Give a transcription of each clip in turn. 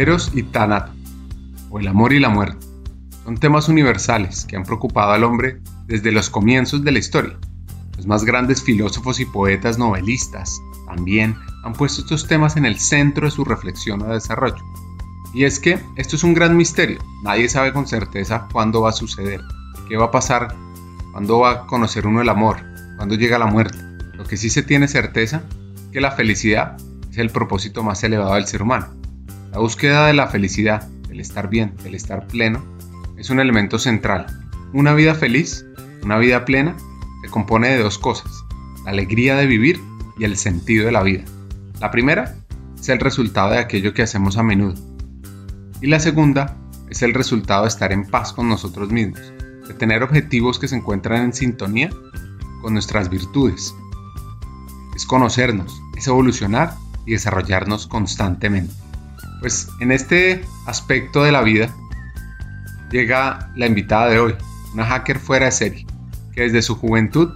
Eros y Tánato, o el amor y la muerte, son temas universales que han preocupado al hombre desde los comienzos de la historia. Los más grandes filósofos y poetas novelistas también han puesto estos temas en el centro de su reflexión o desarrollo. Y es que esto es un gran misterio. Nadie sabe con certeza cuándo va a suceder, qué va a pasar, cuándo va a conocer uno el amor, cuándo llega la muerte. Lo que sí se tiene certeza es que la felicidad es el propósito más elevado del ser humano. La búsqueda de la felicidad, del estar bien, del estar pleno, es un elemento central. Una vida feliz, una vida plena, se compone de dos cosas, la alegría de vivir y el sentido de la vida. La primera es el resultado de aquello que hacemos a menudo, y la segunda es el resultado de estar en paz con nosotros mismos, de tener objetivos que se encuentran en sintonía con nuestras virtudes. Es conocernos, es evolucionar y desarrollarnos constantemente. Pues en este aspecto de la vida llega la invitada de hoy, una hacker fuera de serie, que desde su juventud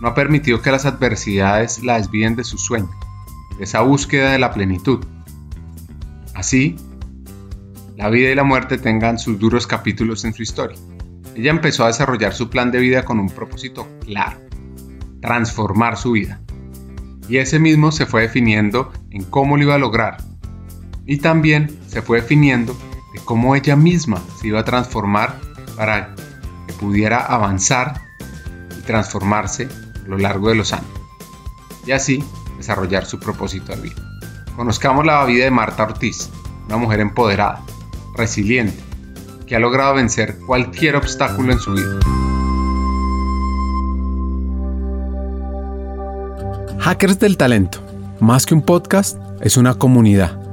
no ha permitido que las adversidades la desvíen de su sueño, de esa búsqueda de la plenitud. Así, la vida y la muerte tengan sus duros capítulos en su historia. Ella empezó a desarrollar su plan de vida con un propósito claro, transformar su vida. Y ese mismo se fue definiendo en cómo lo iba a lograr. Y también se fue definiendo de cómo ella misma se iba a transformar para que pudiera avanzar y transformarse a lo largo de los años. Y así desarrollar su propósito de vida. Conozcamos la vida de Marta Ortiz, una mujer empoderada, resiliente, que ha logrado vencer cualquier obstáculo en su vida. Hackers del Talento, más que un podcast, es una comunidad.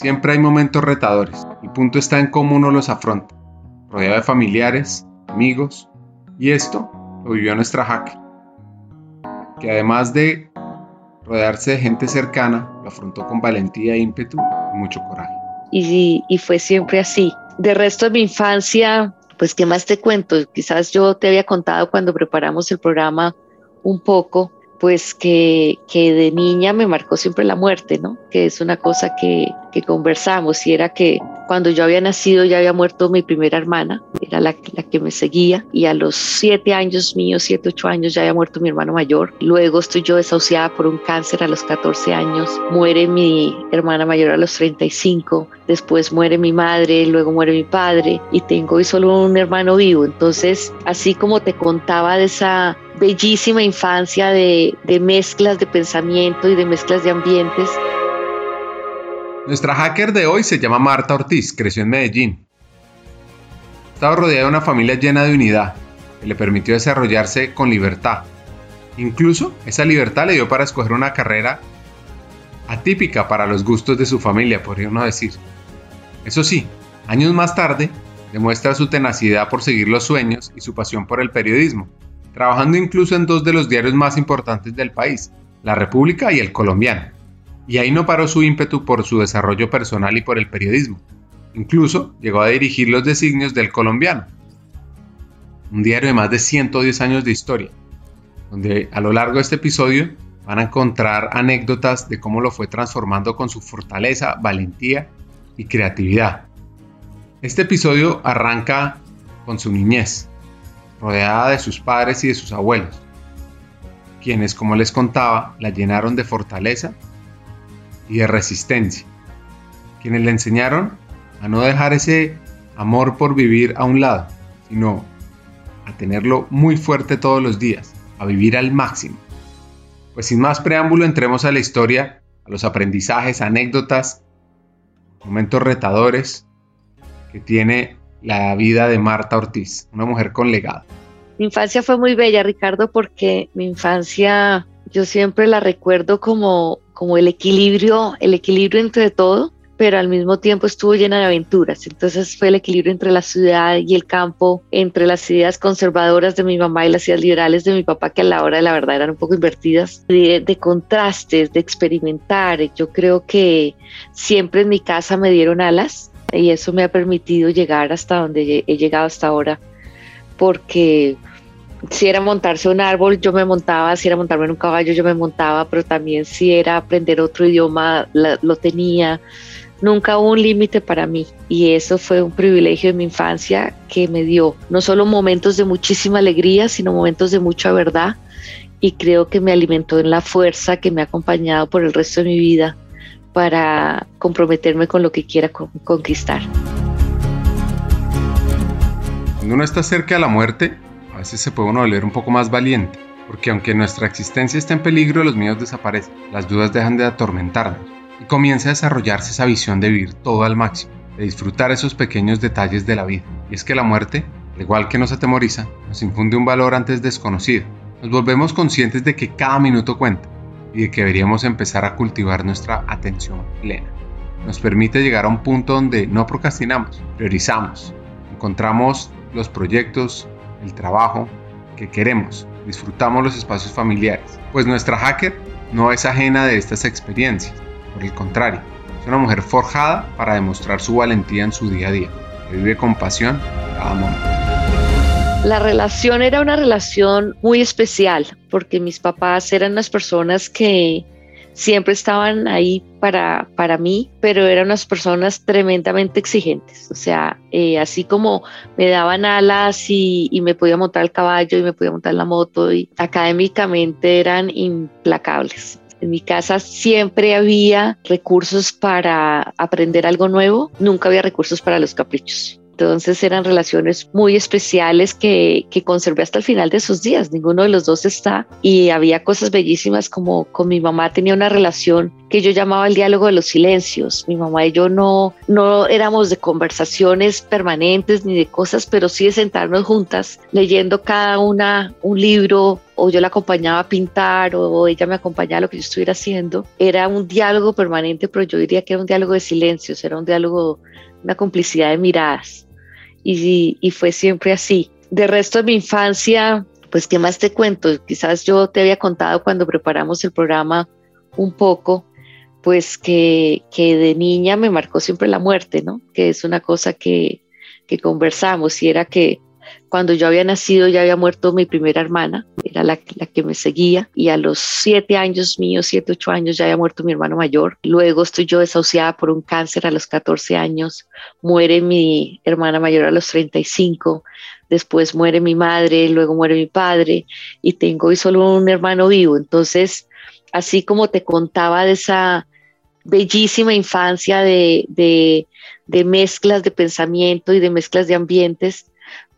siempre hay momentos retadores. El punto está en cómo uno los afronta, rodeado de familiares, amigos, y esto lo vivió nuestra hacker, que además de rodearse de gente cercana, lo afrontó con valentía, ímpetu y mucho coraje. Y, y fue siempre así de resto de mi infancia, pues, ¿qué más te cuento? Quizás yo te había contado cuando preparamos el programa un poco, pues que, que de niña me marcó siempre la muerte, ¿no? Que es una cosa que, que conversamos y era que cuando yo había nacido ya había muerto mi primera hermana, era la, la, que me seguía y a los siete años míos, siete, ocho años ya había muerto mi hermano mayor. Luego estoy yo desahuciada por un cáncer a los 14 años, muere mi hermana mayor a los 35, después muere mi madre, luego muere mi padre y tengo hoy solo un hermano vivo. Entonces, así como te contaba de esa bellísima infancia de, mezclas de pensamiento y de mezclas de ambientes. Nuestra hacker de hoy se llama Marta Ortiz, creció en Medellín. Estaba rodeada de una familia llena de unidad, que le permitió desarrollarse con libertad. Incluso esa libertad le dio para escoger una carrera atípica para los gustos de su familia, podría uno decir. Eso sí, años más tarde, demuestra su tenacidad por seguir los sueños y su pasión por el periodismo, trabajando incluso en dos de los diarios más importantes del país, La República y El Colombiano. Y ahí no paró su ímpetu por su desarrollo personal y por el periodismo. Incluso llegó a dirigir los designios del Colombiano, un diario de más de 110 años de historia, donde a lo largo de este episodio van a encontrar anécdotas de cómo lo fue transformando con su fortaleza, valentía y creatividad. Este episodio arranca con su niñez, rodeada de sus padres y de sus abuelos, quienes, como les contaba, la llenaron de fortaleza y de resistencia, quienes le enseñaron a no dejar ese amor por vivir a un lado, sino a tenerlo muy fuerte todos los días, a vivir al máximo. Pues sin más preámbulo, entremos a la historia, a los aprendizajes, anécdotas, momentos retadores que tiene la vida de Marta Ortiz, una mujer con legado. Mi infancia fue muy bella, Ricardo, porque mi infancia yo siempre la recuerdo como, como el equilibrio, el equilibrio entre todo, pero al mismo tiempo estuvo llena de aventuras. Entonces fue el equilibrio entre la ciudad y el campo, entre las ideas conservadoras de mi mamá y las ideas liberales de mi papá, que a la hora de la verdad eran un poco invertidas, de, de contrastes, de experimentar. Yo creo que siempre en mi casa me dieron alas y eso me ha permitido llegar hasta donde he llegado hasta ahora, porque si era montarse un árbol, yo me montaba, si era montarme en un caballo, yo me montaba, pero también si era aprender otro idioma, lo tenía. Nunca hubo un límite para mí y eso fue un privilegio de mi infancia que me dio no solo momentos de muchísima alegría, sino momentos de mucha verdad y creo que me alimentó en la fuerza que me ha acompañado por el resto de mi vida para comprometerme con lo que quiera conquistar. Cuando uno está cerca de la muerte, a veces se puede uno volver un poco más valiente, porque aunque nuestra existencia está en peligro, los miedos desaparecen, las dudas dejan de atormentarnos y comienza a desarrollarse esa visión de vivir todo al máximo, de disfrutar esos pequeños detalles de la vida. Y es que la muerte, al igual que nos atemoriza, nos infunde un valor antes desconocido. Nos volvemos conscientes de que cada minuto cuenta y de que deberíamos empezar a cultivar nuestra atención plena. Nos permite llegar a un punto donde no procrastinamos, priorizamos, encontramos los proyectos, el trabajo que queremos, disfrutamos los espacios familiares, pues nuestra hacker no es ajena de estas experiencias por el contrario, es una mujer forjada para demostrar su valentía en su día a día, que vive con pasión cada momento. La relación era una relación muy especial porque mis papás eran unas personas que siempre estaban ahí para, para mí, pero eran unas personas tremendamente exigentes. O sea, eh, así como me daban alas y, y, me podía montar el caballo y me podía montar la moto, académicamente eran implacables. En mi casa siempre había recursos para aprender algo nuevo, nunca había recursos para los caprichos. Entonces eran relaciones muy especiales que, que, conservé hasta el final de sus días. Ninguno de los dos está. Y había cosas bellísimas como con mi mamá tenía una relación que yo llamaba el diálogo de los silencios. Mi mamá y yo no, no éramos de conversaciones permanentes ni de cosas, pero sí de sentarnos juntas leyendo cada una un libro o yo la acompañaba a pintar o ella me acompañaba a lo que yo estuviera haciendo. Era un diálogo permanente, pero yo diría que era un diálogo de silencios, era un diálogo, una complicidad de miradas y, fue siempre así. De resto de mi infancia, pues qué más te cuento, quizás yo te había contado cuando preparamos el programa un poco, pues que, que de niña me marcó siempre la muerte, ¿no? Que es una cosa que, que conversamos y era que cuando yo había nacido ya había muerto mi primera hermana, era la, la, que me seguía, y a los siete años míos, siete, ocho años, ya había muerto mi hermano mayor. Luego estoy yo desahuciada por un cáncer a los 14 años, muere mi hermana mayor a los 35, después muere mi madre, luego muere mi padre, y tengo hoy solo un hermano vivo. Entonces, así como te contaba de esa bellísima infancia de, de, de mezclas de pensamiento y de mezclas de ambientes,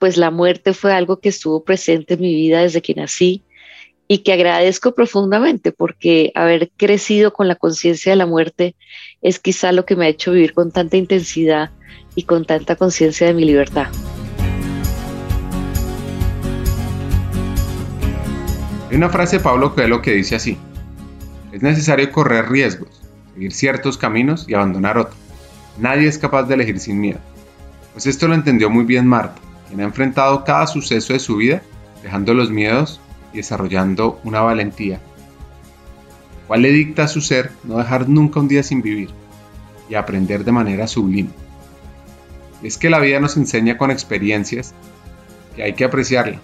pues la muerte fue algo que estuvo presente en mi vida desde que nací y que agradezco profundamente porque haber crecido con la conciencia de la muerte es quizá lo que me ha hecho vivir con tanta intensidad y con tanta conciencia de mi libertad. Hay una frase de Pablo Coelho que dice así, es necesario correr riesgos, seguir ciertos caminos y abandonar otros. Nadie es capaz de elegir sin miedo. Pues esto lo entendió muy bien Marta quien ha enfrentado cada suceso de su vida, dejando los miedos y desarrollando una valentía, cual le dicta a su ser no dejar nunca un día sin vivir y aprender de manera sublime. Es que la vida nos enseña con experiencias que hay que apreciarla.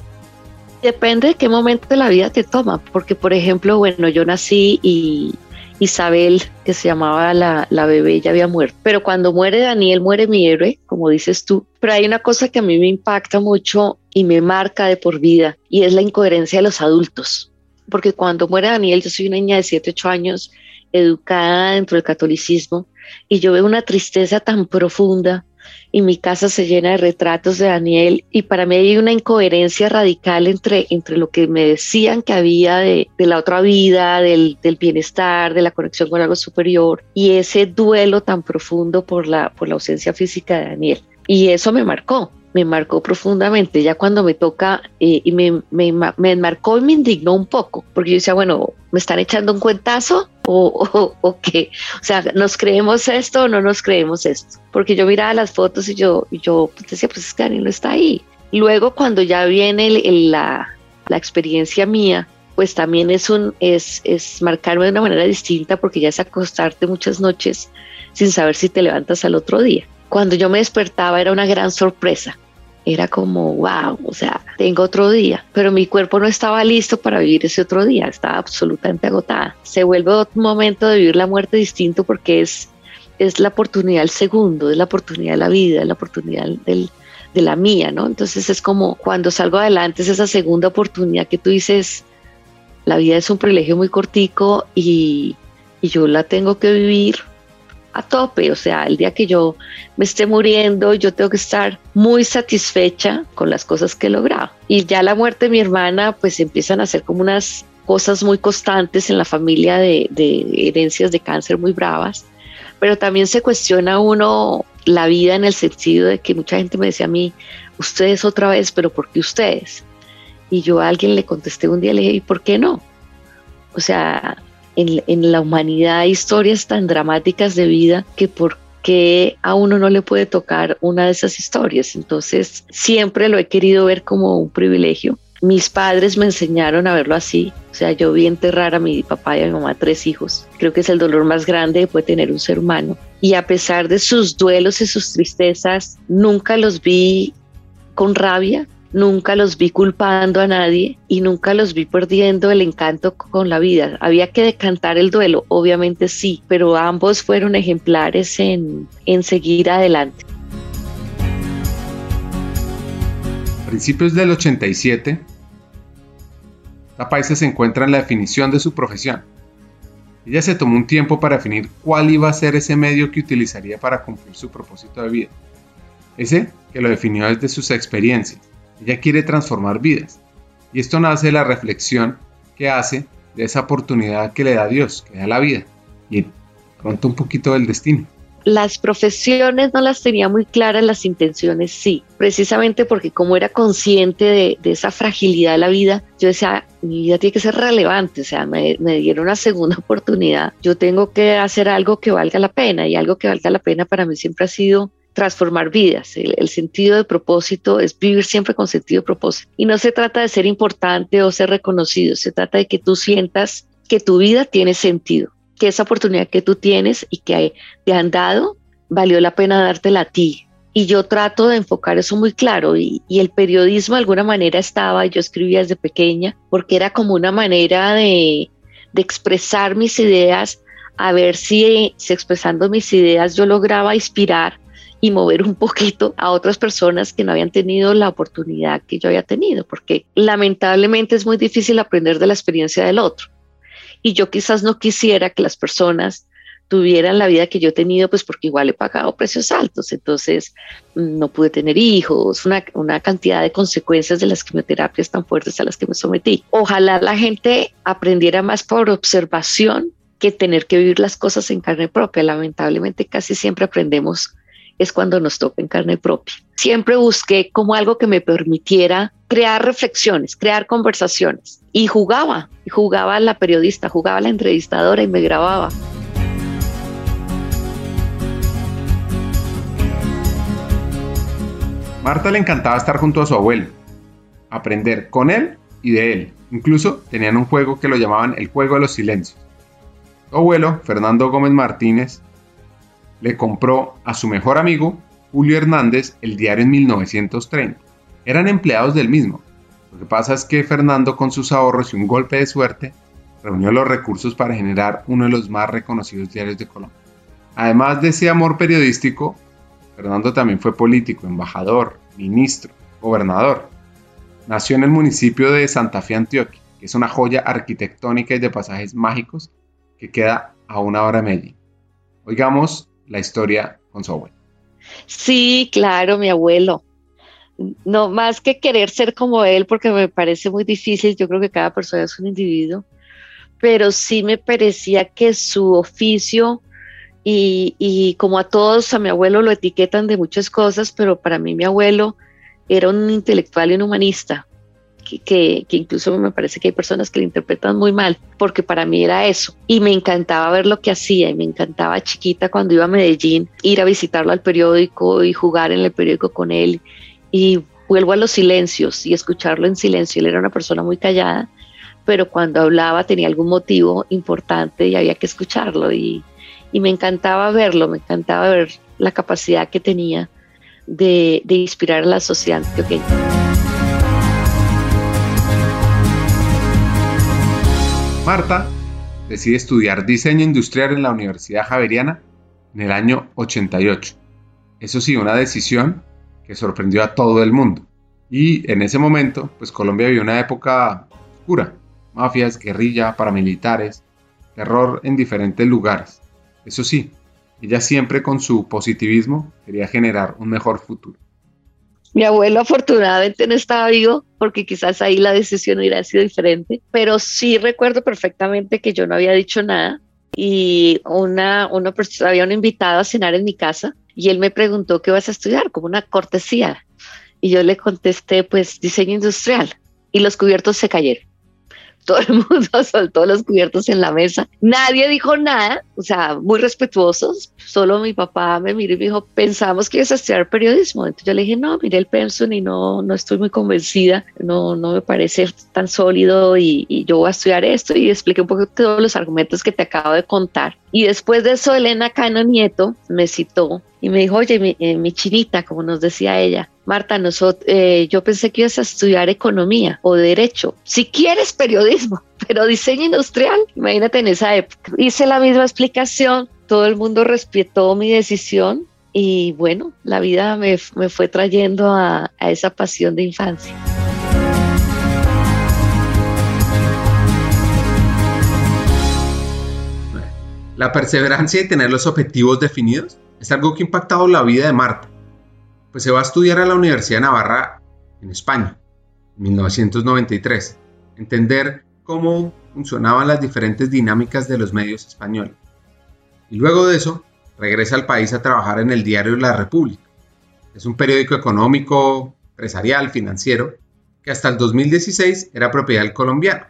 Depende de qué momento de la vida te toma, porque por ejemplo, bueno, yo nací y Isabel, que se llamaba la, la, bebé, ya había muerto. Pero cuando muere Daniel, muere mi héroe, como dices tú. Pero hay una cosa que a mí me impacta mucho y me marca de por vida, y es la incoherencia de los adultos. Porque cuando muere Daniel, yo soy una niña de 7, 8 años, educada dentro del catolicismo, y yo veo una tristeza tan profunda y mi casa se llena de retratos de Daniel y para mí hay una incoherencia radical entre, entre lo que me decían que había de, de la otra vida, del, del, bienestar, de la conexión con algo superior y ese duelo tan profundo por la, por la ausencia física de Daniel. Y eso me marcó, me marcó profundamente. Ya cuando me toca, eh, y me, me, me marcó y me indignó un poco, porque yo decía, bueno, me están echando un cuentazo o, o, qué? O sea, ¿nos creemos esto o no nos creemos esto? Porque yo miraba las fotos y yo, yo decía, pues es que Daniel no está ahí. Luego cuando ya viene la, la experiencia mía, pues también es, un, es, es marcarme de una manera distinta porque ya es acostarte muchas noches sin saber si te levantas al otro día. Cuando yo me despertaba era una gran sorpresa. Era como, wow, o sea, tengo otro día, pero mi cuerpo no estaba listo para vivir ese otro día, estaba absolutamente agotada. Se vuelve otro momento de vivir la muerte distinto porque es, es la oportunidad del segundo, es la oportunidad de la vida, es la oportunidad del, de la mía, ¿no? Entonces es como cuando salgo adelante, es esa segunda oportunidad que tú dices, la vida es un privilegio muy cortico y, y yo la tengo que vivir a tope, o sea, el día que yo me esté muriendo, yo tengo que estar muy satisfecha con las cosas que he logrado. Y ya la muerte de mi hermana, pues empiezan a ser como unas cosas muy constantes en la familia de, herencias de cáncer muy bravas, pero también se cuestiona uno la vida en el sentido de que mucha gente me decía a mí, ustedes otra vez, pero ¿por qué ustedes? Y yo a alguien le contesté un día, le dije, ¿y por qué no? O sea, en, la humanidad hay historias tan dramáticas de vida que por qué a uno no le puede tocar una de esas historias. Entonces, siempre lo he querido ver como un privilegio. Mis padres me enseñaron a verlo así. O sea, yo vi enterrar a mi papá y a mi mamá tres hijos. Creo que es el dolor más grande que puede tener un ser humano y a pesar de sus duelos y sus tristezas, nunca los vi con rabia, nunca los vi culpando a nadie y nunca los vi perdiendo el encanto con la vida. Había que decantar el duelo, obviamente sí, pero ambos fueron ejemplares en, en seguir adelante. Principios del 87, la paisa se encuentra en la definición de su profesión ella se tomó un tiempo para definir cuál iba a ser ese medio que utilizaría para cumplir su propósito de vida. Ese que lo definió desde sus experiencias. Ella quiere transformar vidas. Y esto nace de la reflexión que hace de esa oportunidad que le da Dios, que da la vida. Y pronto un poquito del destino las profesiones no las tenía muy claras, las intenciones sí, precisamente porque como era consciente de, esa fragilidad de la vida, yo decía, mi vida tiene que ser relevante, o sea, me, dieron una segunda oportunidad, yo tengo que hacer algo que valga la pena y algo que valga la pena para mí siempre ha sido transformar vidas. El, sentido de propósito es vivir siempre con sentido de propósito. Y no se trata de ser importante o ser reconocido, se trata de que tú sientas que tu vida tiene sentido que esa oportunidad que tú tienes y que te han dado, valió la pena dártela a ti. Y yo trato de enfocar eso muy claro y, el periodismo de alguna manera estaba, yo escribía desde pequeña, porque era como una manera de, de expresar mis ideas, a ver si, si expresando mis ideas yo lograba inspirar y mover un poquito a otras personas que no habían tenido la oportunidad que yo había tenido, porque lamentablemente es muy difícil aprender de la experiencia del otro y yo quizás no quisiera que las personas tuvieran la vida que yo he tenido, pues porque igual he pagado precios altos, entonces no pude tener hijos, una, una, cantidad de consecuencias de las quimioterapias tan fuertes a las que me sometí. Ojalá la gente aprendiera más por observación que tener que vivir las cosas en carne propia. Lamentablemente casi siempre aprendemos es cuando nos toca en carne propia. Siempre busqué como algo que me permitiera crear reflexiones, crear conversaciones. Y jugaba, jugaba la periodista, jugaba la entrevistadora y me grababa. Marta le encantaba estar junto a su abuelo, aprender con él y de él. Incluso tenían un juego que lo llamaban el juego de los silencios. Su abuelo, Fernando Gómez Martínez, le compró a su mejor amigo, Julio Hernández, el diario en 1930 eran empleados del mismo. Lo que pasa es que Fernando con sus ahorros y un golpe de suerte reunió los recursos para generar uno de los más reconocidos diarios de Colombia. Además de ese amor periodístico, Fernando también fue político, embajador, ministro, gobernador. Nació en el municipio de Santa Fe, Antioquia, que es una joya arquitectónica y de pasajes mágicos que queda a una hora de Medellín. Oigamos la historia con su abuelo. Sí, claro, mi abuelo no más que querer ser como él, porque me parece muy difícil, yo creo que cada persona es un individuo, pero sí me parecía que su oficio y, y, como a todos, a mi abuelo lo etiquetan de muchas cosas, pero para mí mi abuelo era un intelectual y un humanista que, incluso me parece que hay personas que lo interpretan muy mal, porque para mí era eso. Y me encantaba ver lo que hacía y me encantaba chiquita cuando iba a Medellín ir a visitarlo al periódico y jugar en el periódico con él. Y vuelvo a los silencios y escucharlo en silencio. Él era una persona muy callada, pero cuando hablaba tenía algún motivo importante y había que escucharlo. Y, y me encantaba verlo, me encantaba ver la capacidad que tenía de, inspirar a la sociedad antioqueña. Marta decide estudiar diseño industrial en la Universidad Javeriana en el año 88. Eso sí, una decisión que sorprendió a todo el mundo. Y en ese momento, pues Colombia vivió una época oscura. Mafias, guerrilla, paramilitares, terror en diferentes lugares. Eso sí, ella siempre con su positivismo quería generar un mejor futuro. Mi abuelo afortunadamente no estaba vivo porque quizás ahí la decisión hubiera sido diferente, pero sí recuerdo perfectamente que yo no había dicho nada y una, una había un invitado a cenar en mi casa y él me preguntó qué vas a estudiar, como una cortesía. Y yo le contesté, pues diseño industrial. Y los cubiertos se cayeron todo el mundo soltó los cubiertos en la mesa. Nadie dijo nada, o sea, muy respetuosos. Solo mi papá me miró y me dijo, pensamos que ibas a estudiar periodismo. Entonces yo le dije, no, miré el pensum y no, no estoy muy convencida, no, no me parece tan sólido y, yo voy a estudiar esto y expliqué un poco todos los argumentos que te acabo de contar. Y después de eso, Elena Cano Nieto me citó y me dijo, oye, mi, eh, mi chinita, como nos decía ella, Marta, eh, yo pensé que ibas a estudiar economía o derecho. Si quieres periodismo, pero diseño industrial, imagínate en esa época. Hice la misma explicación, todo el mundo respetó mi decisión y bueno, la vida me, fue trayendo a, a esa pasión de infancia. La perseverancia y tener los objetivos definidos es algo que ha impactado la vida de Marta pues se va a estudiar a la Universidad de Navarra en España, en 1993, entender cómo funcionaban las diferentes dinámicas de los medios españoles. Y luego de eso, regresa al país a trabajar en el diario La República. Es un periódico económico, empresarial, financiero, que hasta el 2016 era propiedad del colombiano.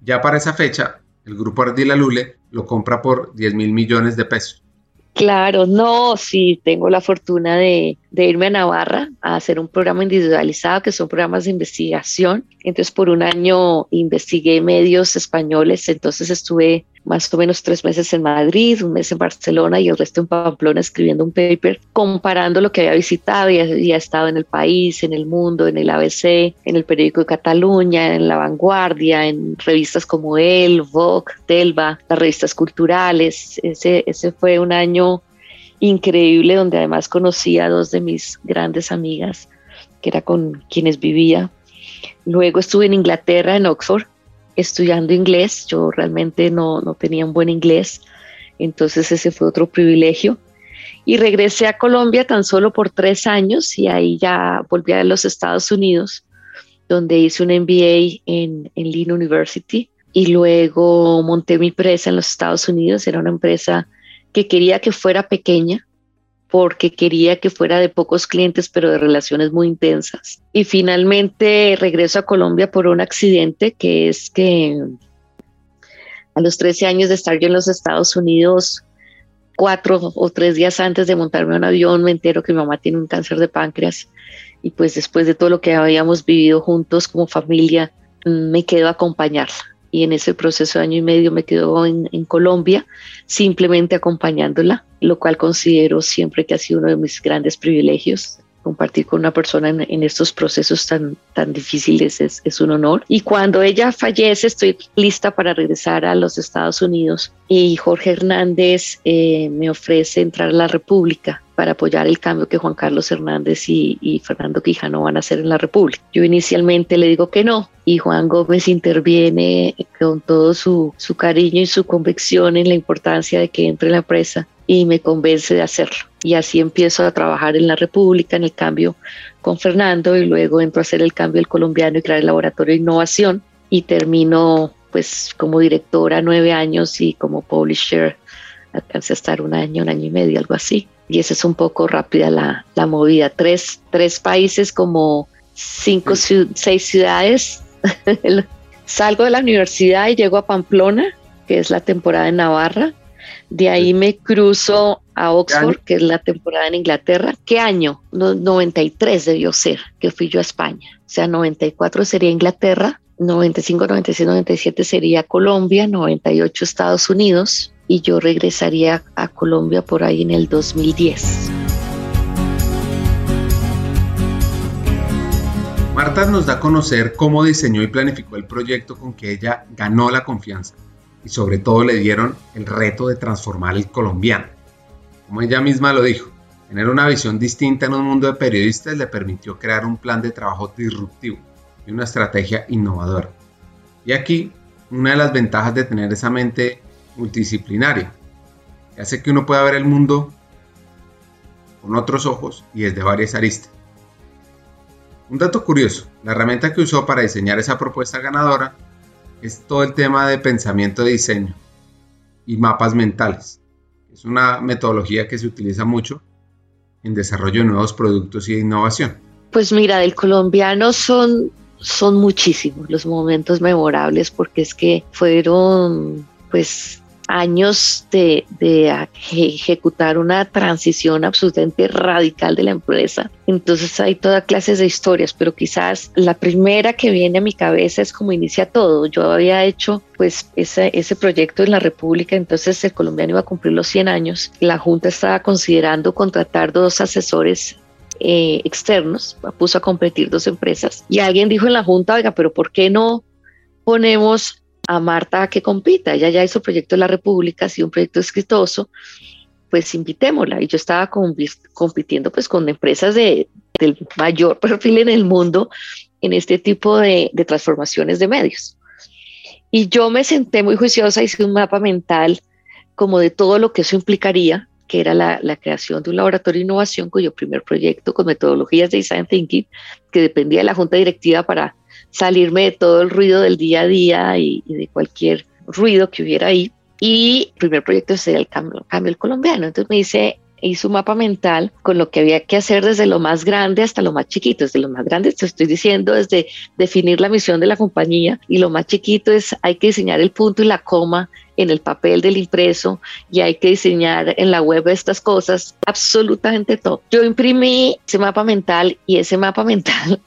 Ya para esa fecha, el grupo Ardila Lule lo compra por 10 mil millones de pesos. Claro, no, sí, tengo la fortuna de, irme a Navarra a hacer un programa individualizado, que son programas de investigación. Entonces, por un año investigué medios españoles, entonces estuve más o menos tres meses en Madrid, un mes en Barcelona y el resto en Pamplona escribiendo un paper comparando lo que había visitado y había estado en el país, en el mundo, en el ABC, en el periódico de Cataluña, en La Vanguardia, en revistas como El, Vogue, Telva, las revistas culturales. Ese, ese fue un año increíble donde además conocí a dos de mis grandes amigas, que era con quienes vivía. Luego estuve en Inglaterra, en Oxford, estudiando inglés. Yo realmente no, no tenía un buen inglés, entonces ese fue otro privilegio. Y regresé a Colombia tan solo por tres años y ahí ya volví a los Estados Unidos, donde hice un MBA en, en Lean University y luego monté mi empresa en los Estados Unidos. Era una empresa que quería que fuera pequeña, porque quería que fuera de pocos clientes, pero de relaciones muy intensas. Y finalmente regreso a Colombia por un accidente que es que a los 13 años de estar yo en los Estados Unidos, cuatro o tres días antes de montarme a un avión, me entero que mi mamá tiene un cáncer de páncreas. Y pues después de todo lo que habíamos vivido juntos como familia, me quedo a acompañarla y en ese proceso de año y medio me quedo en, Colombia, simplemente acompañándola, lo cual considero siempre que ha sido uno de mis grandes privilegios. Compartir con una persona en, estos procesos tan, tan difíciles es, un honor. Y cuando ella fallece, estoy lista para regresar a los Estados Unidos. Y Jorge Hernández eh, me ofrece entrar a la República para apoyar el cambio que Juan Carlos Hernández y, Fernando Quijano van a hacer en la República. Yo inicialmente le digo que no y Juan Gómez interviene con todo su, su cariño y su convicción en la importancia de que entre en la empresa y me convence de hacerlo. Y así empiezo a trabajar en la República, en el cambio con Fernando y luego entro a hacer el cambio del colombiano y crear el laboratorio de innovación y termino pues como directora nueve años y como publisher alcancé a estar un año, un año y medio, algo así y esa es un poco rápida la, movida. Tres, tres países como cinco, seis ciudades. Salgo de la universidad y llego a Pamplona, que es la temporada en Navarra. De ahí me cruzo a Oxford, que es la temporada en Inglaterra. ¿Qué año? 93 debió ser, que fui yo a España. O sea, 94 sería Inglaterra, 95, 96, 97 sería Colombia, 98 Estados Unidos y yo regresaría a Colombia por ahí en el 2010. Marta nos da a conocer cómo diseñó y planificó el proyecto con que ella ganó la confianza y sobre todo le dieron el reto de transformar el colombiano. Como ella misma lo dijo, tener una visión distinta en un mundo de periodistas le permitió crear un plan de trabajo disruptivo y una estrategia innovadora. Y aquí, una de las ventajas de tener esa mente multidisciplinaria, que hace que uno pueda ver el mundo con otros ojos y desde varias aristas. Un dato curioso, la herramienta que usó para diseñar esa propuesta ganadora es todo el tema de pensamiento de diseño y mapas mentales. Es una metodología que se utiliza mucho en desarrollo de nuevos productos y innovación. Pues mira, del colombiano son, son muchísimos los momentos memorables porque es que fueron pues años de, ejecutar una transición absolutamente radical de la empresa. Entonces hay toda clases de historias, pero quizás la primera que viene a mi cabeza es como inicia todo. Yo había hecho pues ese, ese proyecto en la República, entonces el colombiano iba a cumplir los 100 años. La Junta estaba considerando contratar dos asesores eh, externos, puso a competir dos empresas y alguien dijo en la Junta, oiga, pero ¿por qué no ponemos a Marta que compita. Ella ya hizo proyecto de la República, ha sido un proyecto exitoso, pues invitémosla. Y yo estaba compitiendo pues con empresas de, del mayor perfil en el mundo en este tipo de, transformaciones de medios. Y yo me senté muy juiciosa, hice un mapa mental como de todo lo que eso implicaría, que era la, la, creación de un laboratorio de innovación cuyo primer proyecto con metodologías de design thinking, que dependía de la junta directiva para salirme de todo el ruido del día a día y, de cualquier ruido que hubiera ahí. Y el primer proyecto sería el cambio, cambio el colombiano. Entonces me dice, hizo un mapa mental con lo que había que hacer desde lo más grande hasta lo más chiquito. Desde lo más grande te estoy diciendo desde definir la misión de la compañía y lo más chiquito es hay que diseñar el punto y la coma en el papel del impreso y hay que diseñar en la web estas cosas, absolutamente todo. Yo imprimí ese mapa mental y ese mapa mental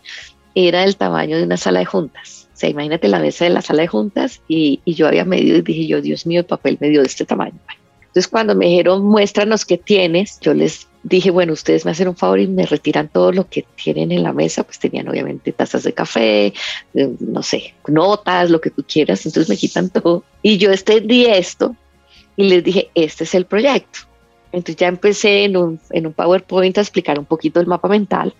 era el tamaño de una sala de juntas. O sea, imagínate la mesa de la sala de juntas y, yo había medido y dije yo, Dios mío, el papel me dio de este tamaño. Entonces cuando me dijeron, muéstranos qué tienes, yo les dije, bueno, ustedes me hacen un favor y me retiran todo lo que tienen en la mesa, pues tenían obviamente tazas de café, eh, no sé, notas, lo que tú quieras, entonces me quitan todo. Y yo extendí esto y les dije, este es el proyecto. Entonces ya empecé en un, en un PowerPoint a explicar un poquito el mapa mental,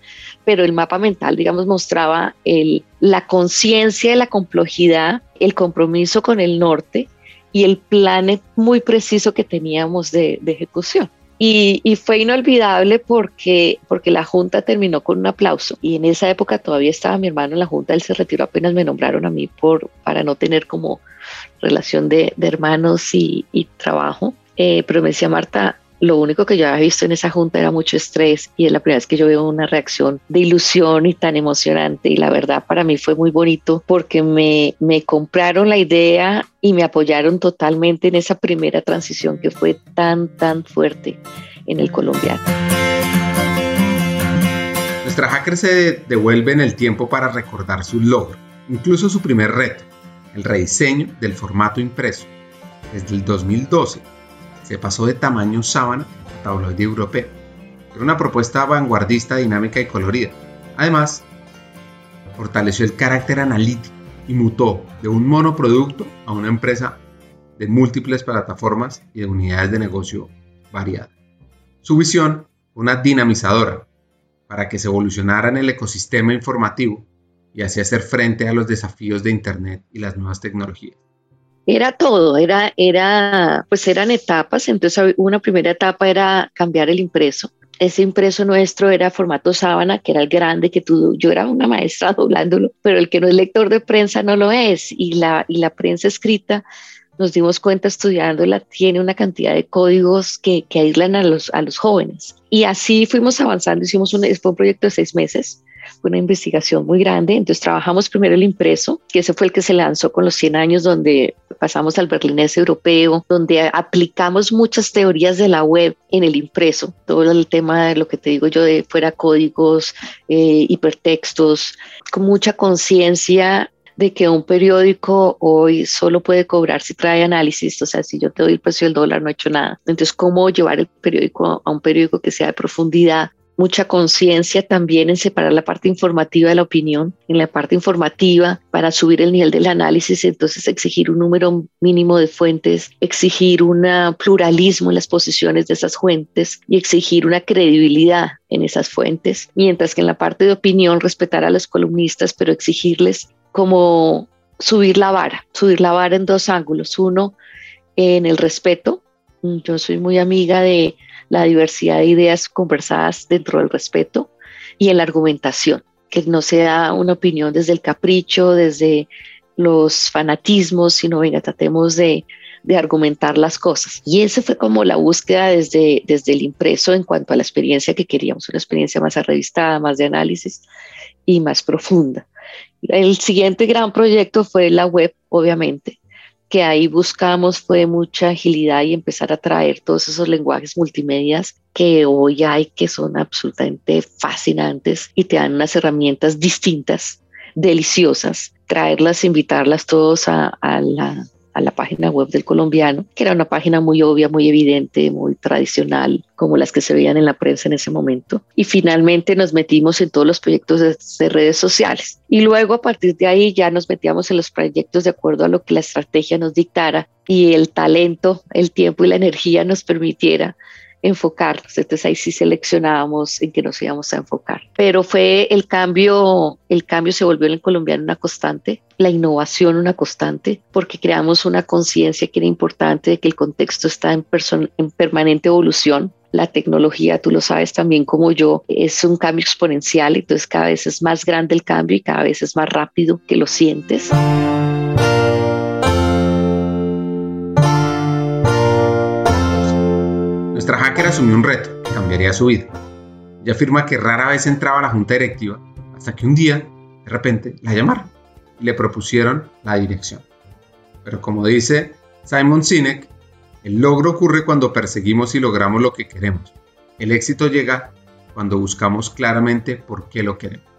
pero el mapa mental, digamos, mostraba el, la conciencia de la complejidad, el compromiso con el norte y el plan muy preciso que teníamos de, de ejecución. Y, y, fue inolvidable porque, porque la Junta terminó con un aplauso y en esa época todavía estaba mi hermano en la Junta, él se retiró apenas me nombraron a mí por, para no tener como relación de, de hermanos y, y trabajo. Eh, pero me decía Marta, lo único que yo había visto en esa junta era mucho estrés y es la primera vez que yo veo una reacción de ilusión y tan emocionante y la verdad para mí fue muy bonito porque me, me compraron la idea y me apoyaron totalmente en esa primera transición que fue tan, tan fuerte en el colombiano. Nuestra hacker se devuelve en el tiempo para recordar su logro, incluso su primer reto, el rediseño del formato impreso. Desde el 2012 se pasó de tamaño sábana a tabloide europeo. Era una propuesta vanguardista, dinámica y colorida. Además, fortaleció el carácter analítico y mutó de un monoproducto a una empresa de múltiples plataformas y de unidades de negocio variadas. Su visión fue una dinamizadora para que se evolucionara en el ecosistema informativo y así hacer frente a los desafíos de Internet y las nuevas tecnologías. Era todo, era, era, pues eran etapas. Entonces, una primera etapa era cambiar el impreso. Ese impreso nuestro era formato sábana, que era el grande, que tú, yo era una maestra doblándolo, pero el que no es lector de prensa no lo es. Y la, y la prensa escrita, nos dimos cuenta estudiándola, tiene una cantidad de códigos que, que aíslan a los, a los jóvenes. Y así fuimos avanzando, hicimos un, fue un proyecto de seis meses fue una investigación muy grande. Entonces trabajamos primero el impreso, que ese fue el que se lanzó con los 100 años, donde pasamos al berlinés europeo, donde aplicamos muchas teorías de la web en el impreso. Todo el tema de lo que te digo yo de fuera códigos, eh, hipertextos, con mucha conciencia de que un periódico hoy solo puede cobrar si trae análisis, o sea, si yo te doy el precio del dólar no he hecho nada. Entonces, ¿cómo llevar el periódico a un periódico que sea de profundidad? Mucha conciencia también en separar la parte informativa de la opinión, en la parte informativa para subir el nivel del análisis, entonces exigir un número mínimo de fuentes, exigir un pluralismo en las posiciones de esas fuentes y exigir una credibilidad en esas fuentes, mientras que en la parte de opinión respetar a los columnistas, pero exigirles como subir la vara, subir la vara en dos ángulos. Uno, en el respeto. Yo soy muy amiga de la diversidad de ideas conversadas dentro del respeto y en la argumentación, que no sea una opinión desde el capricho, desde los fanatismos, sino venga, tratemos de, argumentar las cosas. Y esa fue como la búsqueda desde, desde el impreso en cuanto a la experiencia que queríamos, una experiencia más arrevistada, más de análisis y más profunda. El siguiente gran proyecto fue la web, obviamente, que ahí buscamos fue mucha agilidad y empezar a traer todos esos lenguajes multimedias que hoy hay que son absolutamente fascinantes y te dan unas herramientas distintas, deliciosas, traerlas, invitarlas todos a, a la a la página web del colombiano, que era una página muy obvia, muy evidente, muy tradicional, como las que se veían en la prensa en ese momento. Y finalmente nos metimos en todos los proyectos de, redes sociales. Y luego a partir de ahí ya nos metíamos en los proyectos de acuerdo a lo que la estrategia nos dictara y el talento, el tiempo y la energía nos permitiera enfocarnos. Entonces ahí sí seleccionábamos en qué nos íbamos a enfocar. Pero fue el cambio, el cambio se volvió en el colombiano una constante, la innovación una constante, porque creamos una conciencia que era importante de que el contexto está en, en permanente evolución. La tecnología, tú lo sabes también como yo, es un cambio exponencial, entonces cada vez es más grande el cambio y cada vez es más rápido que lo sientes. Nuestra hacker asumió un reto que cambiaría su vida. Ella afirma que rara vez entraba a la junta directiva hasta que un día, de repente, la llamaron y le propusieron la dirección. Pero como dice Simon Sinek, el logro ocurre cuando perseguimos y logramos lo que queremos. El éxito llega cuando buscamos claramente por qué lo queremos.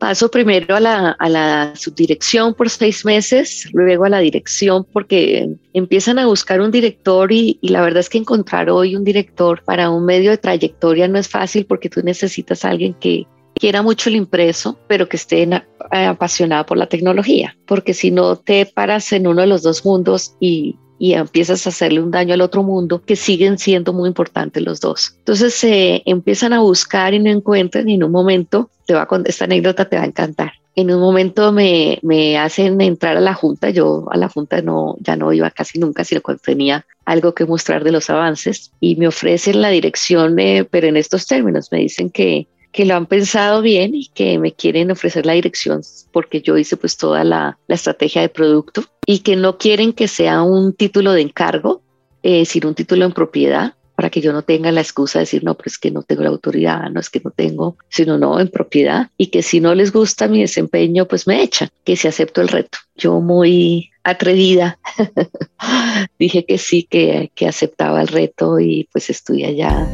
Paso primero a la, subdirección por seis meses, luego a la dirección porque empiezan a buscar un director y, la verdad es que encontrar hoy un director para un medio de trayectoria no es fácil porque tú necesitas a alguien que quiera mucho el impreso, pero que esté apasionado por la tecnología, porque si no te paras en uno de los dos mundos y y empiezas a hacerle un daño al otro mundo, que siguen siendo muy importantes los dos. Entonces se empiezan a buscar y no encuentran y en un momento, te va a, esta anécdota te va a encantar. En un momento me, me hacen entrar a la junta, yo a la junta no, ya no iba casi nunca, sino cuando tenía algo que mostrar de los avances y me ofrecen la dirección, eh, pero en estos términos me dicen que que lo han pensado bien y que me quieren ofrecer la dirección porque yo hice pues toda la, estrategia de producto y que no quieren que sea un título de encargo, eh, sino un título en propiedad para que yo no tenga la excusa de decir, no, pero es que no tengo la autoridad, no es que no tengo, sino no en propiedad y que si no les gusta mi desempeño, pues me echan, que si acepto el reto. Yo muy atrevida dije que sí, que, que aceptaba el reto y pues estuve allá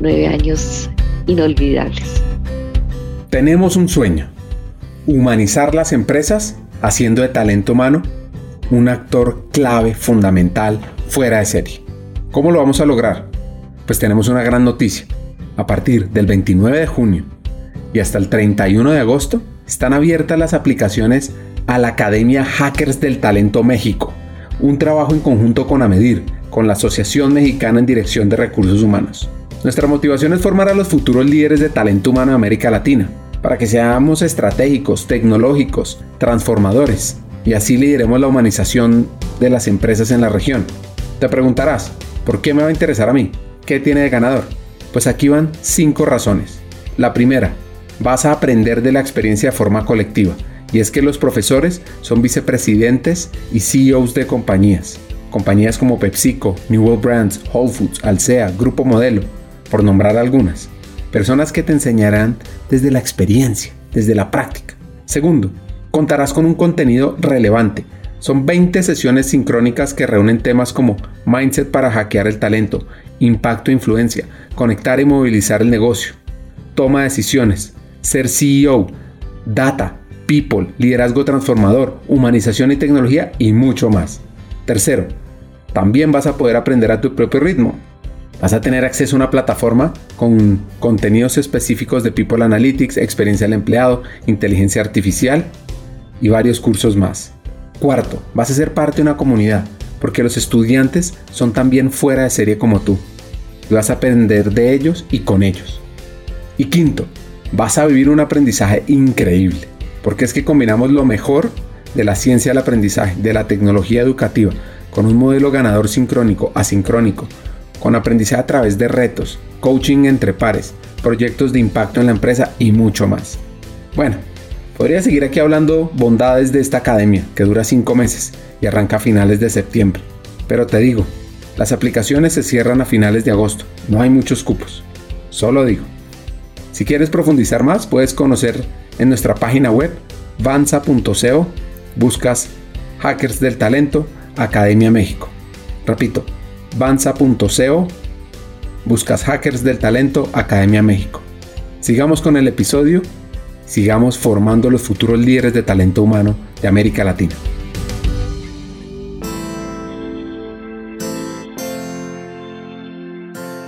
nueve años inolvidables. Tenemos un sueño, humanizar las empresas haciendo de talento humano un actor clave, fundamental, fuera de serie. ¿Cómo lo vamos a lograr? Pues tenemos una gran noticia. A partir del 29 de junio y hasta el 31 de agosto están abiertas las aplicaciones a la Academia Hackers del Talento México, un trabajo en conjunto con AMEDIR, con la Asociación Mexicana en Dirección de Recursos Humanos. Nuestra motivación es formar a los futuros líderes de talento humano de América Latina, para que seamos estratégicos, tecnológicos, transformadores, y así lideremos la humanización de las empresas en la región. Te preguntarás, ¿por qué me va a interesar a mí? ¿Qué tiene de ganador? Pues aquí van cinco razones. La primera, vas a aprender de la experiencia de forma colectiva, y es que los profesores son vicepresidentes y CEOs de compañías. Compañías como PepsiCo, New World Brands, Whole Foods, Alsea, Grupo Modelo, por nombrar algunas. personas que te enseñarán desde la experiencia, desde la práctica. Segundo, contarás con un contenido relevante. Son 20 sesiones sincrónicas que reúnen temas como mindset para hackear el talento, impacto e influencia, conectar y movilizar el negocio, toma de decisiones, ser CEO, data, people, liderazgo transformador, humanización y tecnología y mucho más. Tercero, también vas a poder aprender a tu propio ritmo. Vas a tener acceso a una plataforma con contenidos específicos de People Analytics, experiencia del empleado, inteligencia artificial y varios cursos más. Cuarto, vas a ser parte de una comunidad, porque los estudiantes son también fuera de serie como tú. Y vas a aprender de ellos y con ellos. Y quinto, vas a vivir un aprendizaje increíble, porque es que combinamos lo mejor de la ciencia del aprendizaje, de la tecnología educativa, con un modelo ganador sincrónico, asincrónico, con aprendizaje a través de retos, coaching entre pares, proyectos de impacto en la empresa y mucho más. Bueno, podría seguir aquí hablando bondades de esta academia, que dura 5 meses y arranca a finales de septiembre. Pero te digo, las aplicaciones se cierran a finales de agosto, no hay muchos cupos. Solo digo. Si quieres profundizar más, puedes conocer en nuestra página web vanza.co, buscas Hackers del Talento, Academia México. Repito, Banza.co, buscas Hackers del Talento Academia México. Sigamos con el episodio, sigamos formando los futuros líderes de talento humano de América Latina.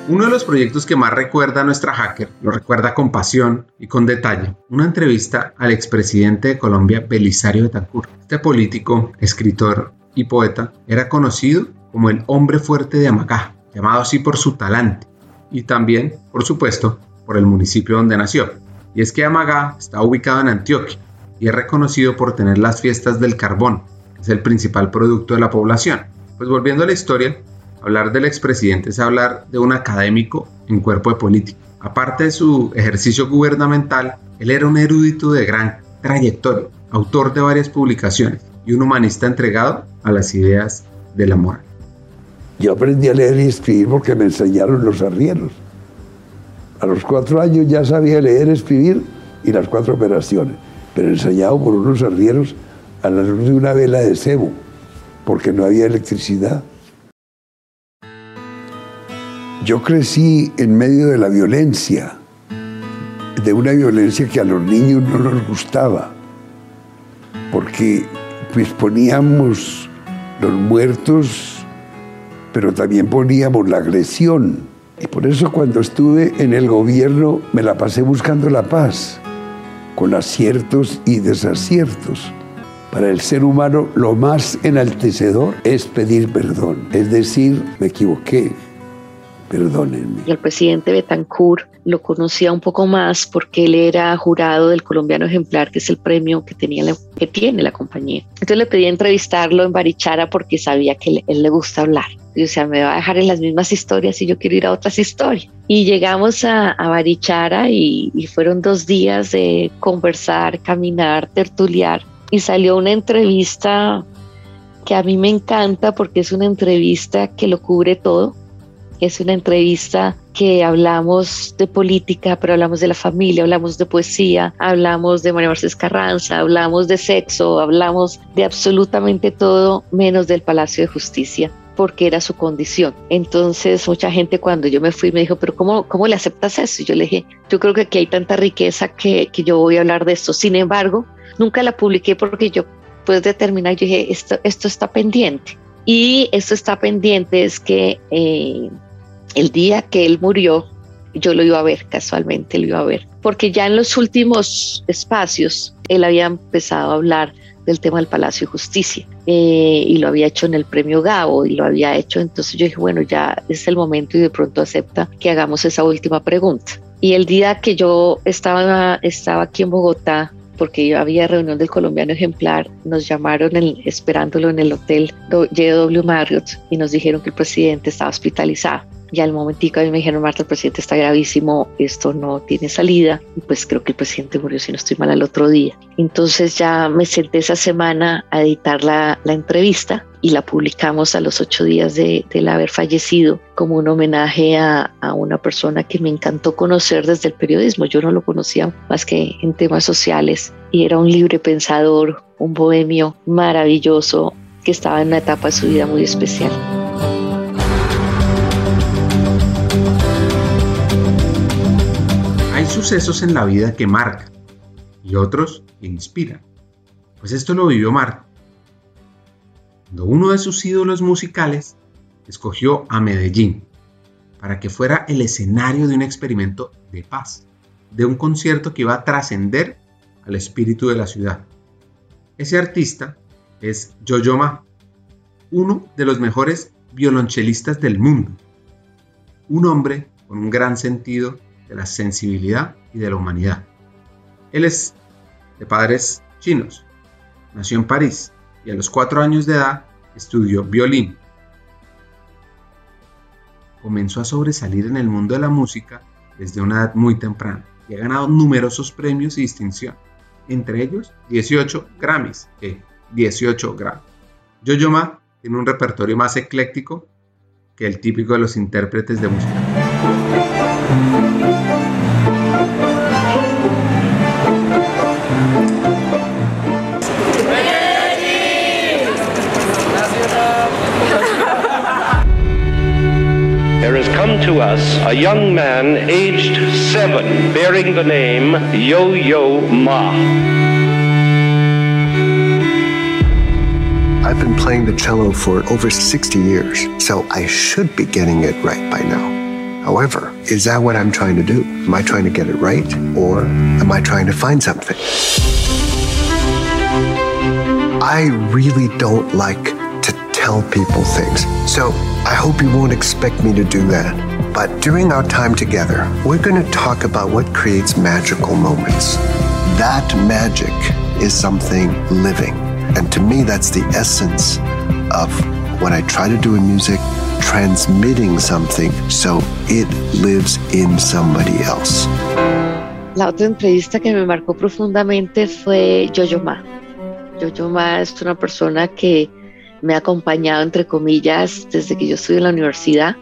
Uno de los proyectos que más recuerda a nuestra hacker, lo recuerda con pasión y con detalle, una entrevista al expresidente de Colombia, Belisario Betancourt. Este político, escritor y poeta era conocido como el hombre fuerte de Amacá, llamado así por su talante y también, por supuesto, por el municipio donde nació. Y es que Amagá está ubicado en Antioquia y es reconocido por tener las fiestas del carbón, que es el principal producto de la población. Pues volviendo a la historia, hablar del expresidente es hablar de un académico en cuerpo de política. Aparte de su ejercicio gubernamental, él era un erudito de gran trayectoria, autor de varias publicaciones y un humanista entregado a las ideas de la moral. Yo aprendí a leer y escribir porque me enseñaron los arrieros. A los cuatro años ya sabía leer, escribir y las cuatro operaciones, pero enseñado por unos arrieros a la luz de una vela de cebo, porque no había electricidad. Yo crecí en medio de la violencia, de una violencia que a los niños no nos gustaba, porque pues poníamos los muertos pero también poníamos la agresión. Y por eso cuando estuve en el gobierno me la pasé buscando la paz, con aciertos y desaciertos. Para el ser humano lo más enaltecedor es pedir perdón, es decir, me equivoqué, perdónenme. Y el presidente Betancourt lo conocía un poco más porque él era jurado del colombiano ejemplar, que es el premio que, tiene la compañía. Entonces le pedí entrevistarlo en Barichara porque sabía que él le gusta hablar o sea, me va a dejar en las mismas historias y yo quiero ir a otras historias. Y llegamos a, Barichara y, y, fueron dos días de conversar, caminar, tertuliar y salió una entrevista que a mí me encanta porque es una entrevista que lo cubre todo. Es una entrevista que hablamos de política, pero hablamos de la familia, hablamos de poesía, hablamos de María Mercedes Carranza, hablamos de sexo, hablamos de absolutamente todo menos del Palacio de Justicia porque era su condición. Entonces mucha gente cuando yo me fui me dijo, pero ¿cómo, cómo le aceptas eso? Y yo le dije, yo creo que aquí hay tanta riqueza que, que yo voy a hablar de esto. Sin embargo, nunca la publiqué porque yo puedes determinar, yo dije, esto, esto está pendiente. Y esto está pendiente es que eh, el día que él murió, yo lo iba a ver, casualmente lo iba a ver, porque ya en los últimos espacios él había empezado a hablar del tema del Palacio de Justicia eh, y lo había hecho en el premio Gabo y lo había hecho, entonces yo dije, bueno, ya es el momento y de pronto acepta que hagamos esa última pregunta. Y el día que yo estaba, estaba aquí en Bogotá, porque había reunión del colombiano ejemplar, nos llamaron esperándolo en el hotel JW Marriott y nos dijeron que el presidente estaba hospitalizado. Ya al momentico a mí me dijeron, Marta, el presidente está gravísimo, esto no tiene salida. Y pues creo que el presidente murió, si no estoy mal, al otro día. Entonces ya me senté esa semana a editar la, la entrevista y la publicamos a los ocho días de, del haber fallecido como un homenaje a, a, una persona que me encantó conocer desde el periodismo. Yo no lo conocía más que en temas sociales y era un libre pensador, un bohemio maravilloso que estaba en una etapa de su vida muy especial. Sucesos en la vida que marcan y otros que inspiran. Pues esto lo vivió Marta. Cuando uno de sus ídolos musicales escogió a Medellín para que fuera el escenario de un experimento de paz, de un concierto que iba a trascender al espíritu de la ciudad. Ese artista es Yo-Yo Ma, uno de los mejores violonchelistas del mundo, un hombre con un gran sentido de la sensibilidad y de la humanidad. Él es de padres chinos, nació en París y a los cuatro años de edad estudió violín. Comenzó a sobresalir en el mundo de la música desde una edad muy temprana y ha ganado numerosos premios y distinción, entre ellos 18 Grammys, 18 Grammys. Yo-Yo Ma tiene un repertorio más ecléctico que el típico de los intérpretes de música. Us a young man aged seven bearing the name Yo-Yo Ma. I've been playing the cello for over 60 years, so I should be getting it right by now. However, is that what I'm trying to do? Am I trying to get it right, or am I trying to find something? I really don't like to tell people things, so I hope you won't expect me to do that. But during our time together, we're going to talk about what creates magical moments. That magic is something living. And to me, that's the essence of what I try to do in music, transmitting something so it lives in somebody else. La otra entrevista que me marcó profundamente fue Yo-Yo Ma. Yo-Yo Ma es una persona que me ha acompañado, entre comillas, desde que yo estuve en la universidad.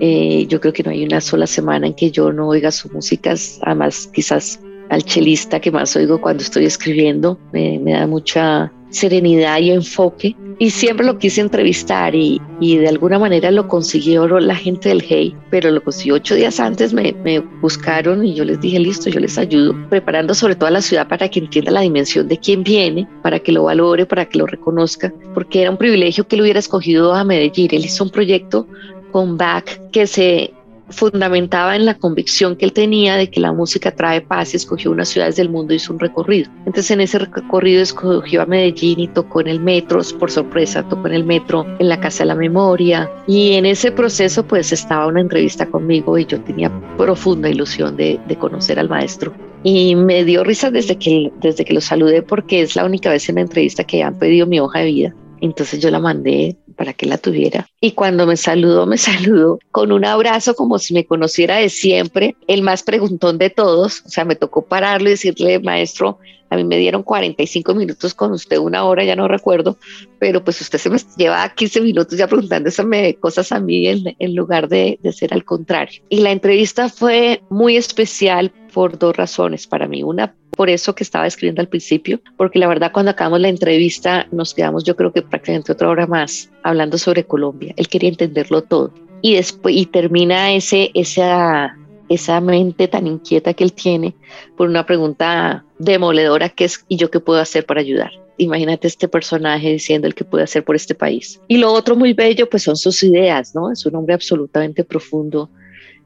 Eh, yo creo que no hay una sola semana en que yo no oiga su música, además quizás al chelista que más oigo cuando estoy escribiendo, me, me da mucha serenidad y enfoque. Y siempre lo quise entrevistar y, y, de alguna manera lo consiguió la gente del Hey, pero lo consiguió ocho días antes, me, me, buscaron y yo les dije, listo, yo les ayudo, preparando sobre todo a la ciudad para que entienda la dimensión de quién viene, para que lo valore, para que lo reconozca, porque era un privilegio que él hubiera escogido a Medellín. Él hizo un proyecto con Back que se fundamentaba en la convicción que él tenía de que la música trae paz y escogió unas ciudades del mundo y hizo un recorrido. Entonces en ese recorrido escogió a Medellín y tocó en el metro, por sorpresa, tocó en el metro, en la Casa de la Memoria y en ese proceso pues estaba una entrevista conmigo y yo tenía profunda ilusión de, de conocer al maestro. Y me dio risa desde que, desde que lo saludé porque es la única vez en la entrevista que han pedido mi hoja de vida. Entonces yo la mandé para que la tuviera. Y cuando me saludó, me saludó con un abrazo como si me conociera de siempre, el más preguntón de todos. O sea, me tocó pararlo y decirle, maestro, a mí me dieron 45 minutos con usted, una hora, ya no recuerdo, pero pues usted se me lleva 15 minutos ya preguntándome cosas a mí en, lugar de, de ser al contrario. Y la entrevista fue muy especial por dos razones para mí. Una, por eso que estaba escribiendo al principio, porque la verdad cuando acabamos la entrevista nos quedamos yo creo que prácticamente otra hora más hablando sobre Colombia. Él quería entenderlo todo. Y después y termina ese esa esa mente tan inquieta que él tiene por una pregunta demoledora que es ¿y yo qué puedo hacer para ayudar? Imagínate este personaje diciendo el que puede hacer por este país. Y lo otro muy bello pues son sus ideas, ¿no? Es un hombre absolutamente profundo,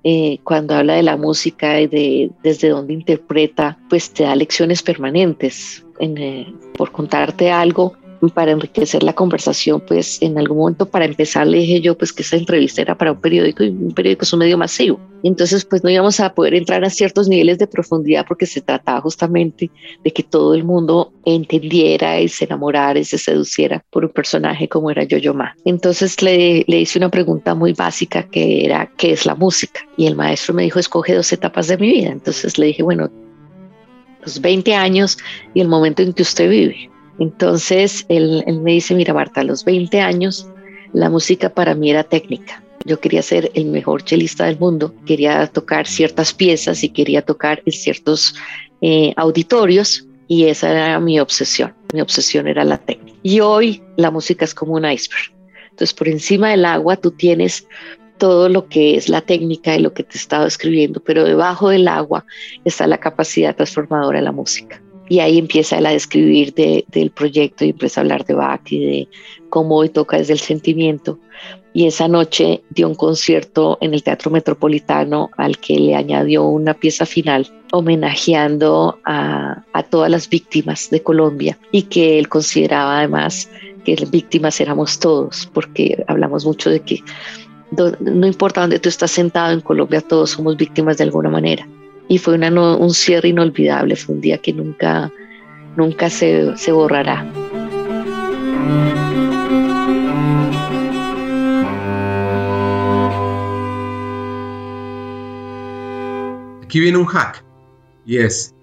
eh, cuando habla de la música y de desde dónde interpreta, pues te da lecciones permanentes. En, eh, por contarte algo, para enriquecer la conversación, pues en algún momento para empezar le dije yo pues que esa entrevista era para un periódico y un periódico es un medio masivo. Entonces pues no íbamos a poder entrar a ciertos niveles de profundidad porque se trataba justamente de que todo el mundo entendiera y se enamorara y se seduciera por un personaje como era Yo-Yo Ma. Entonces le, le hice una pregunta muy básica que era ¿qué es la música? Y el maestro me dijo escoge dos etapas de mi vida. Entonces le dije bueno, los 20 años y el momento en que usted vive Entonces él, me dice, mira Marta, a los 20 años la música para mí era técnica. Yo quería ser el mejor chelista del mundo, quería tocar ciertas piezas y quería tocar en ciertos eh, auditorios y esa era mi obsesión. Mi obsesión era la técnica. Y hoy la música es como un iceberg. Entonces por encima del agua tú tienes todo lo que es la técnica y lo que te he estado escribiendo, pero debajo del agua está la capacidad transformadora de la música. Y ahí empieza a describir del proyecto y empieza a hablar de Bach y de cómo hoy toca desde el sentimiento. Y esa noche dio un concierto en el Teatro Metropolitano al que le añadió una pieza final homenajeando a, a todas las víctimas de Colombia y que él consideraba además que víctimas éramos todos, porque hablamos mucho de que no importa dónde tú estás sentado en Colombia, todos somos víctimas de alguna manera. Y fue un cierre inolvidable, fue un día que nunca, nunca se, borrará. Aquí viene un hack y es,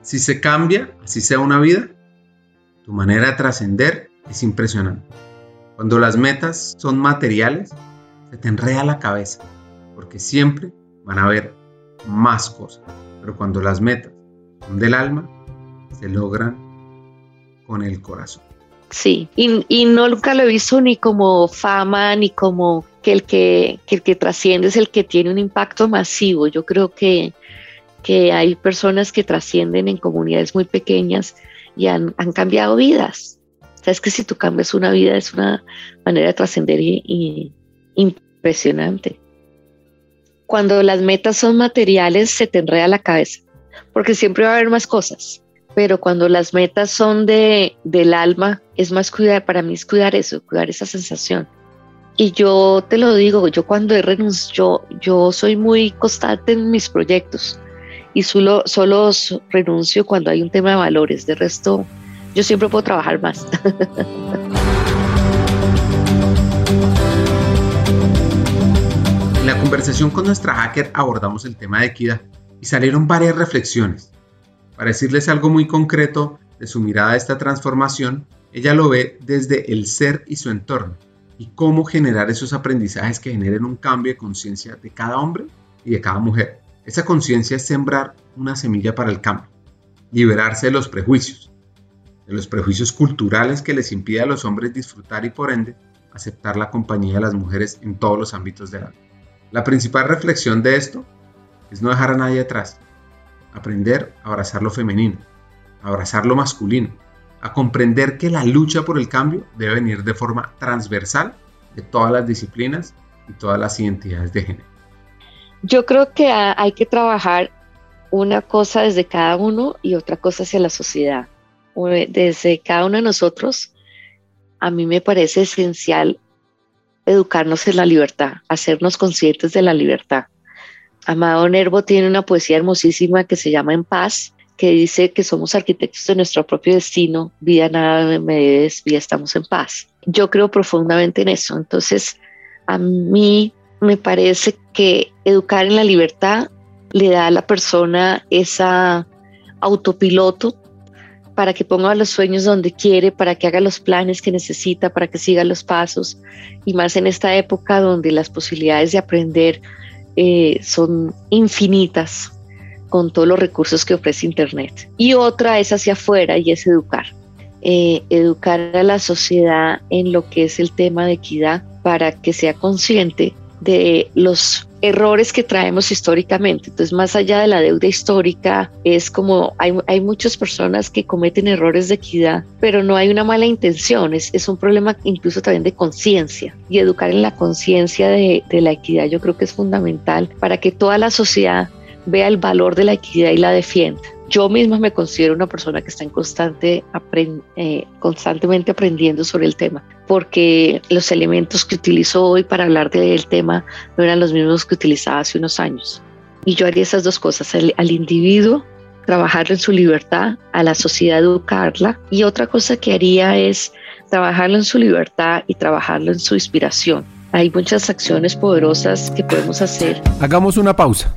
si se cambia, así sea una vida, tu manera de trascender es impresionante. Cuando las metas son materiales, se te enreda la cabeza, porque siempre van a haber más cosas. Pero cuando las metas son del alma, se logran con el corazón. Sí, y, no nunca lo he visto ni como fama, ni como que el que, el que trasciende es el que tiene un impacto masivo. Yo creo que, que hay personas que trascienden en comunidades muy pequeñas y han, cambiado vidas Sabes que si tú cambias una vida es una manera de trascender y, impresionante. Cuando las metas son materiales se te enreda la cabeza, porque siempre va a haber más cosas. Pero cuando las metas son de, del alma, es más cuidar, para mí es cuidar eso, cuidar esa sensación. Y yo te lo digo, yo cuando he renunciado, yo, yo soy muy constante en mis proyectos y solo, solo renuncio cuando hay un tema de valores. De resto, yo siempre puedo trabajar más. conversación con nuestra hacker abordamos el tema de equidad y salieron varias reflexiones. Para decirles algo muy concreto de su mirada a esta transformación, ella lo ve desde el ser y su entorno y cómo generar esos aprendizajes que generen un cambio de conciencia de cada hombre y de cada mujer. Esa conciencia es sembrar una semilla para el cambio, liberarse de los prejuicios, de los prejuicios culturales que les impide a los hombres disfrutar y por ende aceptar la compañía de las mujeres en todos los ámbitos de la vida. La principal reflexión de esto es no dejar a nadie atrás, aprender a abrazar lo femenino, a abrazar lo masculino, a comprender que la lucha por el cambio debe venir de forma transversal de todas las disciplinas y todas las identidades de género. Yo creo que hay que trabajar una cosa desde cada uno y otra cosa hacia la sociedad desde cada uno de nosotros, a mí me parece esencial educarnos en la libertad, hacernos conscientes de la libertad. Amado Nervo tiene una poesía hermosísima que se llama En paz, que dice que somos arquitectos de nuestro propio destino, vida nada me debes, vida estamos en paz. Yo creo profundamente en eso. Entonces, a mí me parece que educar en la libertad le da a la persona esa autopiloto para que ponga los sueños donde quiere, para que haga los planes que necesita, para que siga los pasos, y más en esta época donde las posibilidades de aprender eh, son infinitas con todos los recursos que ofrece Internet. Y otra es hacia afuera y es educar. Eh, educar a la sociedad en lo que es el tema de equidad para que sea consciente de los errores que traemos históricamente. Entonces, más allá de la deuda histórica, es como hay, hay muchas personas que cometen errores de equidad, pero no hay una mala intención, es, es un problema incluso también de conciencia. Y educar en la conciencia de, de la equidad yo creo que es fundamental para que toda la sociedad vea el valor de la equidad y la defienda. Yo misma me considero una persona que está en constante eh, constantemente aprendiendo sobre el tema, porque los elementos que utilizo hoy para hablar del tema no eran los mismos que utilizaba hace unos años. Y yo haría esas dos cosas, al individuo trabajarlo en su libertad, a la sociedad educarla y otra cosa que haría es trabajarlo en su libertad y trabajarlo en su inspiración. Hay muchas acciones poderosas que podemos hacer. Hagamos una pausa.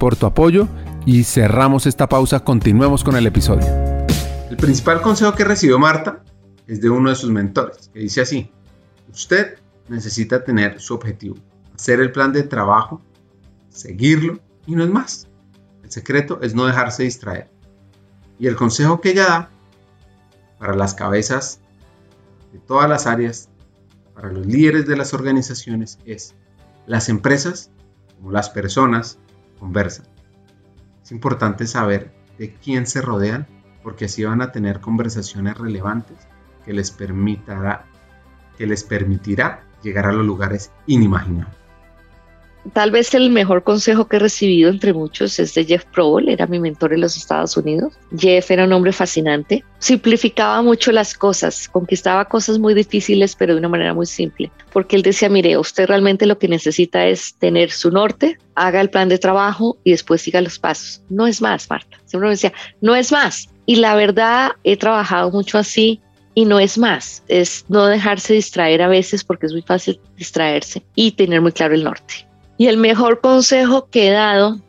por tu apoyo y cerramos esta pausa. Continuemos con el episodio. El principal consejo que recibió Marta es de uno de sus mentores, que dice así, usted necesita tener su objetivo, hacer el plan de trabajo, seguirlo y no es más. El secreto es no dejarse distraer. Y el consejo que ella da para las cabezas de todas las áreas, para los líderes de las organizaciones, es las empresas, como las personas, conversan. Es importante saber de quién se rodean porque así van a tener conversaciones relevantes que les permitirá, que les permitirá llegar a los lugares inimaginables. Tal vez el mejor consejo que he recibido entre muchos es de Jeff Probol, era mi mentor en los Estados Unidos. Jeff era un hombre fascinante, simplificaba mucho las cosas, conquistaba cosas muy difíciles, pero de una manera muy simple, porque él decía, mire, usted realmente lo que necesita es tener su norte, haga el plan de trabajo y después siga los pasos. No es más, Marta. Siempre me decía, no es más. Y la verdad, he trabajado mucho así y no es más, es no dejarse distraer a veces porque es muy fácil distraerse y tener muy claro el norte. Y el mejor consejo que he dado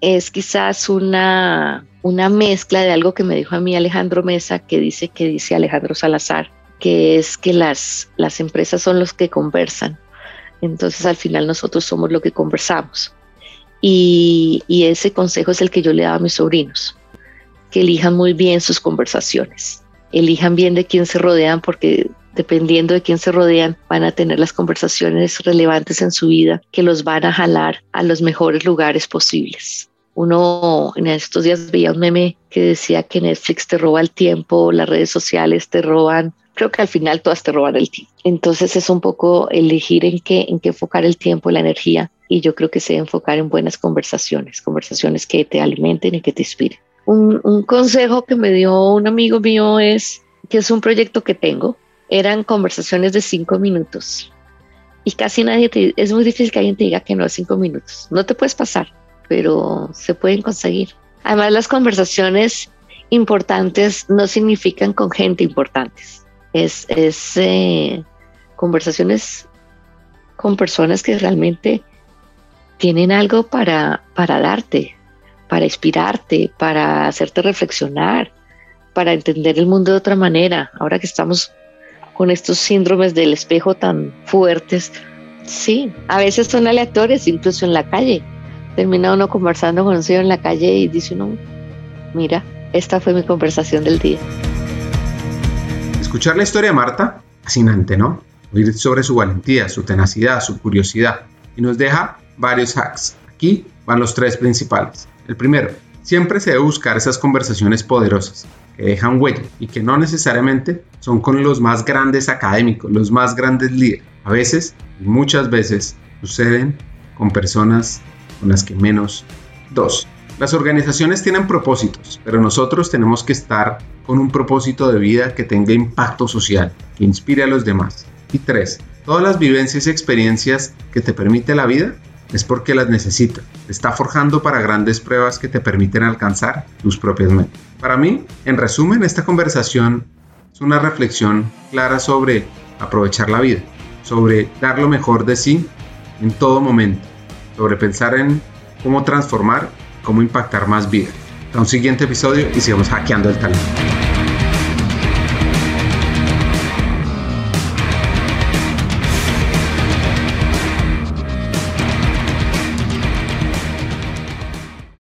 es quizás una, una mezcla de algo que me dijo a mí Alejandro Mesa, que dice que dice Alejandro Salazar, que es que las, las empresas son los que conversan. Entonces al final nosotros somos lo que conversamos. Y, y ese consejo es el que yo le daba a mis sobrinos, que elijan muy bien sus conversaciones, elijan bien de quién se rodean porque dependiendo de quién se rodean, van a tener las conversaciones relevantes en su vida que los van a jalar a los mejores lugares posibles. Uno en estos días veía un meme que decía que Netflix te roba el tiempo, las redes sociales te roban, creo que al final todas te roban el tiempo. Entonces es un poco elegir en qué, en qué enfocar el tiempo, la energía y yo creo que se enfocar en buenas conversaciones, conversaciones que te alimenten y que te inspiren. Un consejo que me dio un amigo mío es que es un proyecto que tengo, eran conversaciones de cinco minutos. Y casi nadie te, es muy difícil que alguien te diga que no cinco minutos. No te puedes pasar, pero se pueden conseguir. Además, las conversaciones importantes no significan con gente importantes. Es, es eh, conversaciones con personas que realmente tienen algo para, para darte, para inspirarte, para hacerte reflexionar, para entender el mundo de otra manera. Ahora que estamos con estos síndromes del espejo tan fuertes. Sí, a veces son aleatorios, incluso en la calle. Termina uno conversando con un señor en la calle y dice uno, mira, esta fue mi conversación del día. Escuchar la historia de Marta, fascinante, ¿no? Oír sobre su valentía, su tenacidad, su curiosidad. Y nos deja varios hacks. Aquí van los tres principales. El primero, siempre se debe buscar esas conversaciones poderosas que dejan huella y que no necesariamente son con los más grandes académicos, los más grandes líderes. A veces, y muchas veces, suceden con personas con las que menos dos. Las organizaciones tienen propósitos, pero nosotros tenemos que estar con un propósito de vida que tenga impacto social, que inspire a los demás. Y tres, todas las vivencias y experiencias que te permite la vida es porque las necesitas. Te está forjando para grandes pruebas que te permiten alcanzar tus propias metas. Para mí, en resumen, esta conversación es una reflexión clara sobre aprovechar la vida, sobre dar lo mejor de sí en todo momento, sobre pensar en cómo transformar, cómo impactar más vida. Hasta un siguiente episodio y sigamos hackeando el talento.